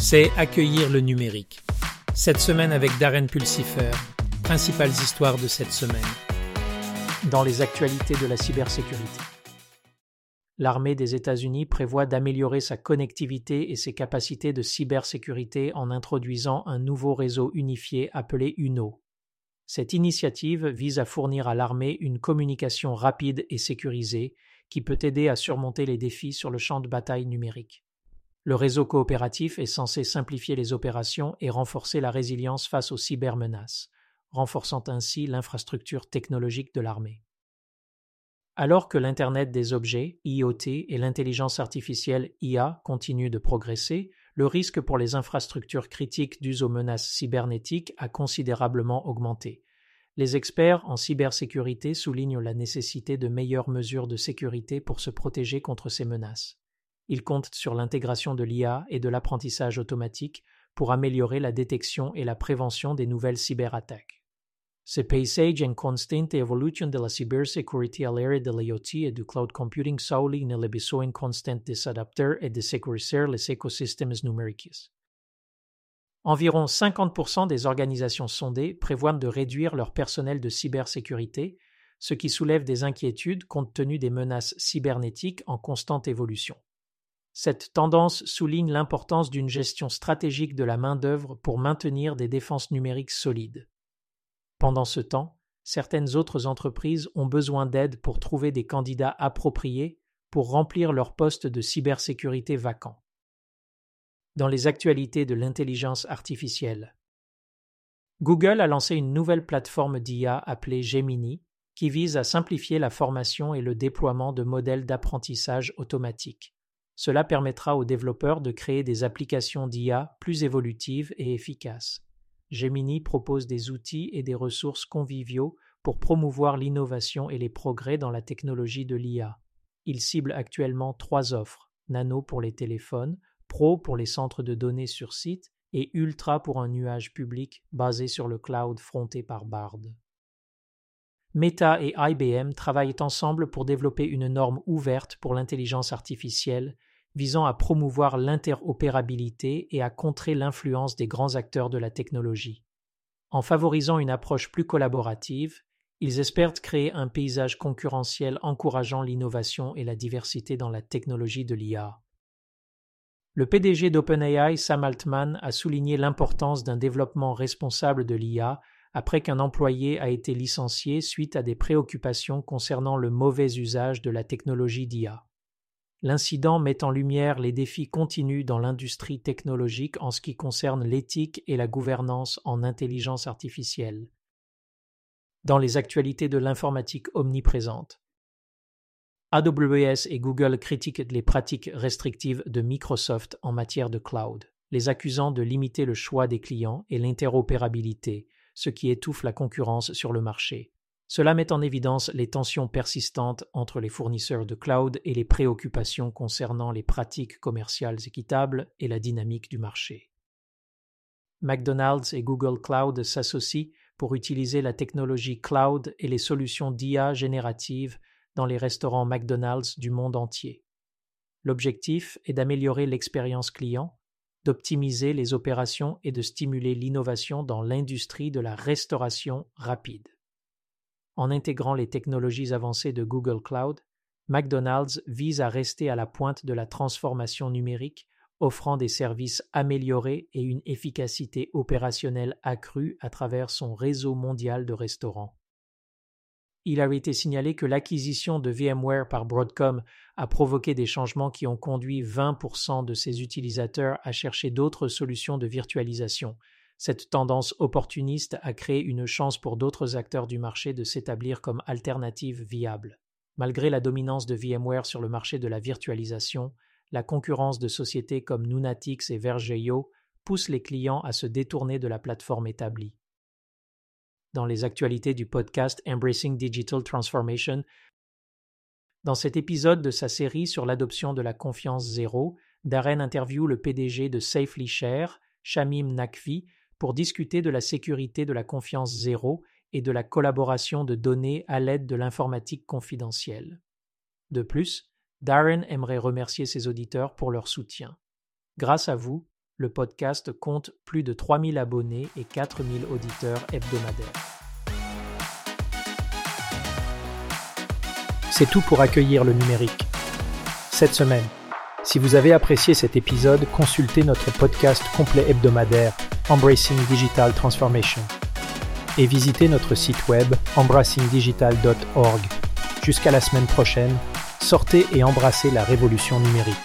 c'est accueillir le numérique. Cette semaine avec Darren Pulsifer, principales histoires de cette semaine. Dans les actualités de la cybersécurité. L'armée des États-Unis prévoit d'améliorer sa connectivité et ses capacités de cybersécurité en introduisant un nouveau réseau unifié appelé UNO. Cette initiative vise à fournir à l'armée une communication rapide et sécurisée qui peut aider à surmonter les défis sur le champ de bataille numérique. Le réseau coopératif est censé simplifier les opérations et renforcer la résilience face aux cybermenaces, renforçant ainsi l'infrastructure technologique de l'armée. Alors que l'Internet des objets, IoT, et l'intelligence artificielle, IA, continuent de progresser, le risque pour les infrastructures critiques dues aux menaces cybernétiques a considérablement augmenté. Les experts en cybersécurité soulignent la nécessité de meilleures mesures de sécurité pour se protéger contre ces menaces. Il compte sur l'intégration de l'IA et de l'apprentissage automatique pour améliorer la détection et la prévention des nouvelles cyberattaques. Ce paysage en constante évolution de la cybersécurité à l'ère de l'IoT et du cloud computing souligne le besoin constant de s'adapter et de sécuriser les écosystèmes numériques. Environ 50% des organisations sondées prévoient de réduire leur personnel de cybersécurité, ce qui soulève des inquiétudes compte tenu des menaces cybernétiques en constante évolution. Cette tendance souligne l'importance d'une gestion stratégique de la main-d'œuvre pour maintenir des défenses numériques solides. Pendant ce temps, certaines autres entreprises ont besoin d'aide pour trouver des candidats appropriés pour remplir leurs postes de cybersécurité vacants. Dans les actualités de l'intelligence artificielle, Google a lancé une nouvelle plateforme d'IA appelée Gemini qui vise à simplifier la formation et le déploiement de modèles d'apprentissage automatique. Cela permettra aux développeurs de créer des applications d'IA plus évolutives et efficaces. Gemini propose des outils et des ressources conviviaux pour promouvoir l'innovation et les progrès dans la technologie de l'IA. Il cible actuellement trois offres Nano pour les téléphones, Pro pour les centres de données sur site et Ultra pour un nuage public basé sur le cloud fronté par Bard. Meta et IBM travaillent ensemble pour développer une norme ouverte pour l'intelligence artificielle visant à promouvoir l'interopérabilité et à contrer l'influence des grands acteurs de la technologie. En favorisant une approche plus collaborative, ils espèrent créer un paysage concurrentiel encourageant l'innovation et la diversité dans la technologie de l'IA. Le PDG d'OpenAI, Sam Altman, a souligné l'importance d'un développement responsable de l'IA après qu'un employé a été licencié suite à des préoccupations concernant le mauvais usage de la technologie d'IA. L'incident met en lumière les défis continus dans l'industrie technologique en ce qui concerne l'éthique et la gouvernance en intelligence artificielle. Dans les actualités de l'informatique omniprésente, AWS et Google critiquent les pratiques restrictives de Microsoft en matière de cloud, les accusant de limiter le choix des clients et l'interopérabilité, ce qui étouffe la concurrence sur le marché. Cela met en évidence les tensions persistantes entre les fournisseurs de cloud et les préoccupations concernant les pratiques commerciales équitables et la dynamique du marché. McDonald's et Google Cloud s'associent pour utiliser la technologie cloud et les solutions d'IA génératives dans les restaurants McDonald's du monde entier. L'objectif est d'améliorer l'expérience client, d'optimiser les opérations et de stimuler l'innovation dans l'industrie de la restauration rapide. En intégrant les technologies avancées de Google Cloud, McDonald's vise à rester à la pointe de la transformation numérique, offrant des services améliorés et une efficacité opérationnelle accrue à travers son réseau mondial de restaurants. Il avait été signalé que l'acquisition de VMware par Broadcom a provoqué des changements qui ont conduit 20% de ses utilisateurs à chercher d'autres solutions de virtualisation, cette tendance opportuniste a créé une chance pour d'autres acteurs du marché de s'établir comme alternative viable. Malgré la dominance de VMware sur le marché de la virtualisation, la concurrence de sociétés comme Nunatix et Vergeo pousse les clients à se détourner de la plateforme établie. Dans les actualités du podcast Embracing Digital Transformation, dans cet épisode de sa série sur l'adoption de la confiance zéro, Darren interview le PDG de Safely Share, Shamim Nakvi, pour discuter de la sécurité de la confiance zéro et de la collaboration de données à l'aide de l'informatique confidentielle. De plus, Darren aimerait remercier ses auditeurs pour leur soutien. Grâce à vous, le podcast compte plus de 3000 abonnés et 4000 auditeurs hebdomadaires. C'est tout pour accueillir le numérique. Cette semaine, si vous avez apprécié cet épisode, consultez notre podcast complet hebdomadaire Embracing Digital Transformation et visitez notre site web embracingdigital.org. Jusqu'à la semaine prochaine, sortez et embrassez la révolution numérique.